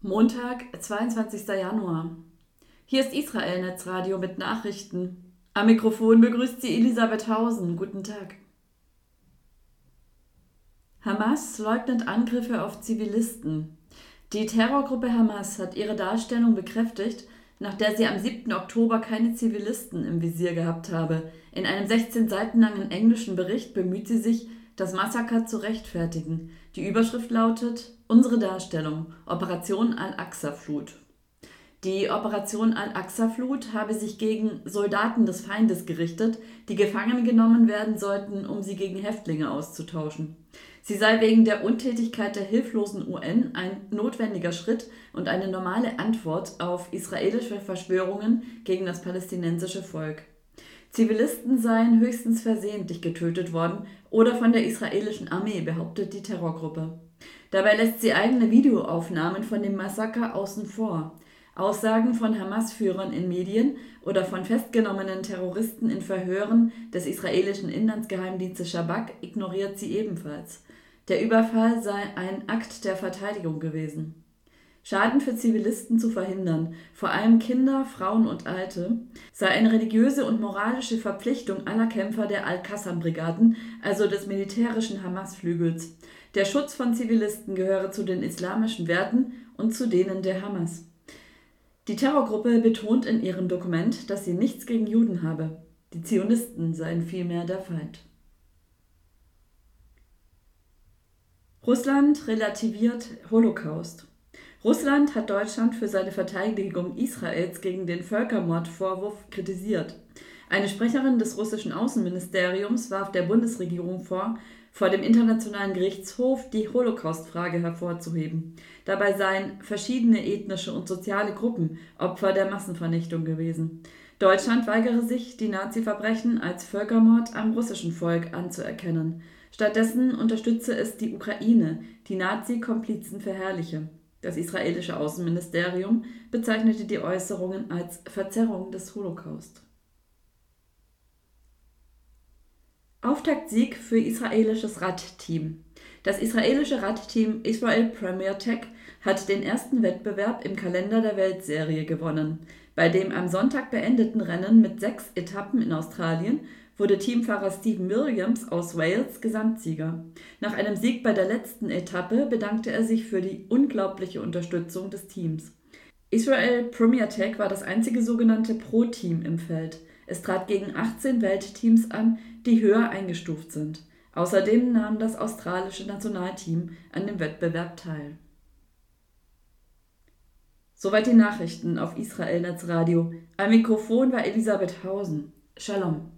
Montag, 22. Januar. Hier ist Israel Netzradio mit Nachrichten. Am Mikrofon begrüßt sie Elisabeth Hausen. Guten Tag. Hamas leugnet Angriffe auf Zivilisten. Die Terrorgruppe Hamas hat ihre Darstellung bekräftigt, nach der sie am 7. Oktober keine Zivilisten im Visier gehabt habe. In einem 16 Seiten langen englischen Bericht bemüht sie sich, das Massaker zu rechtfertigen. Die Überschrift lautet Unsere Darstellung Operation Al-Aqsa-Flut. Die Operation Al-Aqsa-Flut habe sich gegen Soldaten des Feindes gerichtet, die gefangen genommen werden sollten, um sie gegen Häftlinge auszutauschen. Sie sei wegen der Untätigkeit der hilflosen UN ein notwendiger Schritt und eine normale Antwort auf israelische Verschwörungen gegen das palästinensische Volk. Zivilisten seien höchstens versehentlich getötet worden oder von der israelischen Armee, behauptet die Terrorgruppe. Dabei lässt sie eigene Videoaufnahmen von dem Massaker außen vor. Aussagen von Hamas-Führern in Medien oder von festgenommenen Terroristen in Verhören des israelischen Inlandsgeheimdienstes Shabak ignoriert sie ebenfalls. Der Überfall sei ein Akt der Verteidigung gewesen. Schaden für Zivilisten zu verhindern, vor allem Kinder, Frauen und Alte, sei eine religiöse und moralische Verpflichtung aller Kämpfer der Al-Qassam-Brigaden, also des militärischen Hamas-Flügels. Der Schutz von Zivilisten gehöre zu den islamischen Werten und zu denen der Hamas. Die Terrorgruppe betont in ihrem Dokument, dass sie nichts gegen Juden habe. Die Zionisten seien vielmehr der Feind. Russland relativiert Holocaust. Russland hat Deutschland für seine Verteidigung Israels gegen den Völkermordvorwurf kritisiert. Eine Sprecherin des russischen Außenministeriums warf der Bundesregierung vor, vor dem Internationalen Gerichtshof die Holocaust-Frage hervorzuheben. Dabei seien verschiedene ethnische und soziale Gruppen Opfer der Massenvernichtung gewesen. Deutschland weigere sich, die Nazi-Verbrechen als Völkermord am russischen Volk anzuerkennen. Stattdessen unterstütze es die Ukraine, die Nazi-Komplizen verherrliche. Das israelische Außenministerium bezeichnete die Äußerungen als Verzerrung des Holocaust. Auftaktsieg für israelisches Radteam. Das israelische Radteam Israel Premier Tech hat den ersten Wettbewerb im Kalender der Weltserie gewonnen. Bei dem am Sonntag beendeten Rennen mit sechs Etappen in Australien wurde Teamfahrer Stephen Williams aus Wales Gesamtsieger. Nach einem Sieg bei der letzten Etappe bedankte er sich für die unglaubliche Unterstützung des Teams. Israel Premier Tech war das einzige sogenannte Pro-Team im Feld. Es trat gegen 18 Weltteams an, die höher eingestuft sind. Außerdem nahm das australische Nationalteam an dem Wettbewerb teil. Soweit die Nachrichten auf Israel Netzradio. Am Mikrofon war Elisabeth Hausen. Shalom.